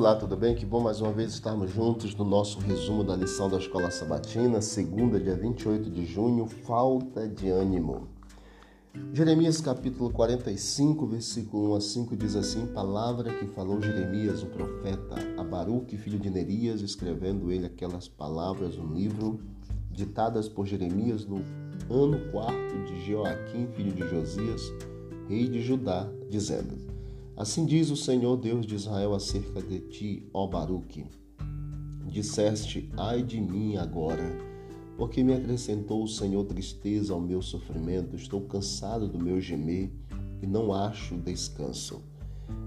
Olá, tudo bem? Que bom mais uma vez estarmos juntos no nosso resumo da lição da Escola Sabatina, segunda, dia 28 de junho, falta de ânimo. Jeremias capítulo 45, versículo 1 a 5 diz assim: Palavra que falou Jeremias, o profeta, a Baruque, filho de Nerias, escrevendo ele aquelas palavras no livro, ditadas por Jeremias no ano quarto de Joaquim, filho de Josias, rei de Judá, dizendo: Assim diz o Senhor Deus de Israel acerca de ti, ó Baruque. Disseste, ai de mim agora, porque me acrescentou o Senhor tristeza ao meu sofrimento, estou cansado do meu gemer e não acho descanso.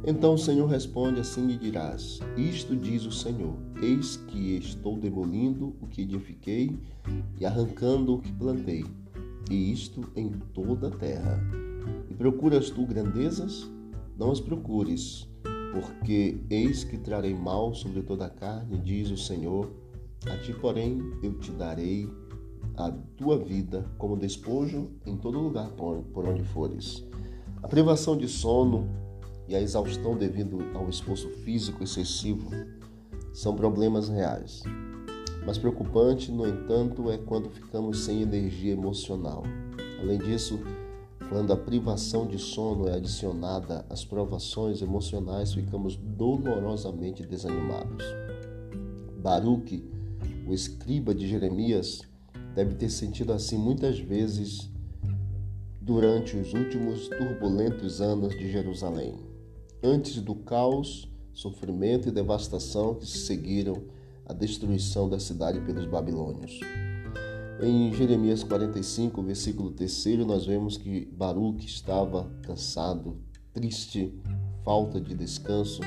Então o Senhor responde assim e dirás: Isto diz o Senhor: Eis que estou demolindo o que edifiquei e arrancando o que plantei, e isto em toda a terra. E procuras tu grandezas? Não as procures, porque eis que trarei mal sobre toda a carne, diz o Senhor. A ti, porém, eu te darei a tua vida como despojo em todo lugar por onde fores. A privação de sono e a exaustão devido ao esforço físico excessivo são problemas reais. Mas preocupante, no entanto, é quando ficamos sem energia emocional. Além disso, quando a privação de sono é adicionada às provações emocionais, ficamos dolorosamente desanimados. Baruque, o escriba de Jeremias, deve ter sentido assim muitas vezes durante os últimos turbulentos anos de Jerusalém, antes do caos, sofrimento e devastação que seguiram a destruição da cidade pelos babilônios. Em Jeremias 45, versículo 3, nós vemos que Baruque estava cansado, triste, falta de descanso.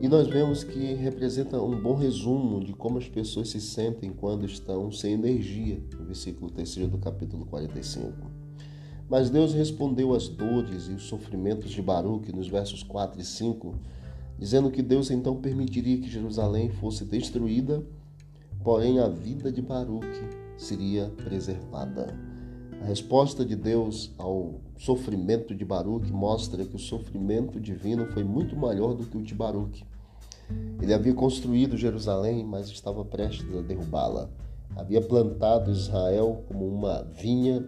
E nós vemos que representa um bom resumo de como as pessoas se sentem quando estão sem energia, no versículo 3 do capítulo 45. Mas Deus respondeu às dores e os sofrimentos de Baruque nos versos 4 e 5, dizendo que Deus então permitiria que Jerusalém fosse destruída, porém a vida de Baruque seria preservada. A resposta de Deus ao sofrimento de Baruque mostra que o sofrimento divino foi muito maior do que o de Baruque. Ele havia construído Jerusalém, mas estava prestes a derrubá-la. Havia plantado Israel como uma vinha,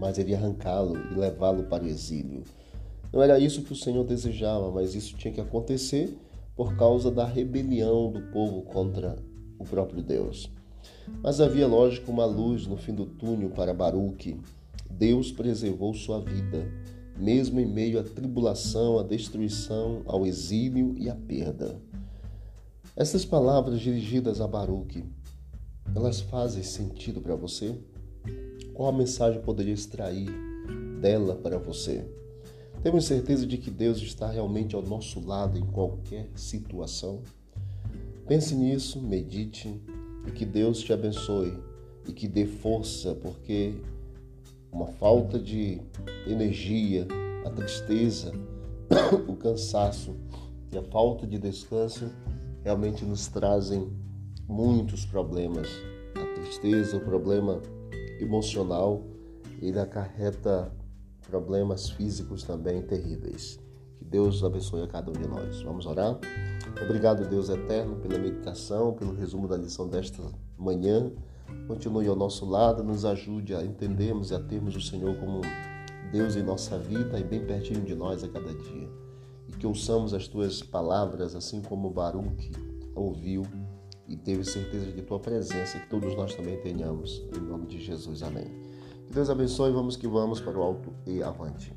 mas ele ia arrancá-lo e levá-lo para o exílio. Não era isso que o Senhor desejava, mas isso tinha que acontecer por causa da rebelião do povo contra o próprio Deus. Mas havia, lógico, uma luz no fim do túnel para Baruque. Deus preservou sua vida, mesmo em meio à tribulação, à destruição, ao exílio e à perda. Essas palavras dirigidas a Baruque, elas fazem sentido para você? Qual a mensagem poderia extrair dela para você? Temos certeza de que Deus está realmente ao nosso lado em qualquer situação? Pense nisso, medite e que Deus te abençoe e que dê força, porque uma falta de energia, a tristeza, o cansaço e a falta de descanso realmente nos trazem muitos problemas. A tristeza, o problema emocional, ele acarreta problemas físicos também terríveis. Que Deus abençoe a cada um de nós. Vamos orar? Obrigado, Deus eterno, pela meditação, pelo resumo da lição desta manhã. Continue ao nosso lado, nos ajude a entendermos e a termos o Senhor como Deus em nossa vida e bem pertinho de nós a cada dia. E que ouçamos as tuas palavras, assim como Baruque ouviu e teve certeza de tua presença, que todos nós também tenhamos. Em nome de Jesus, amém. Que Deus abençoe, vamos que vamos para o alto e avante.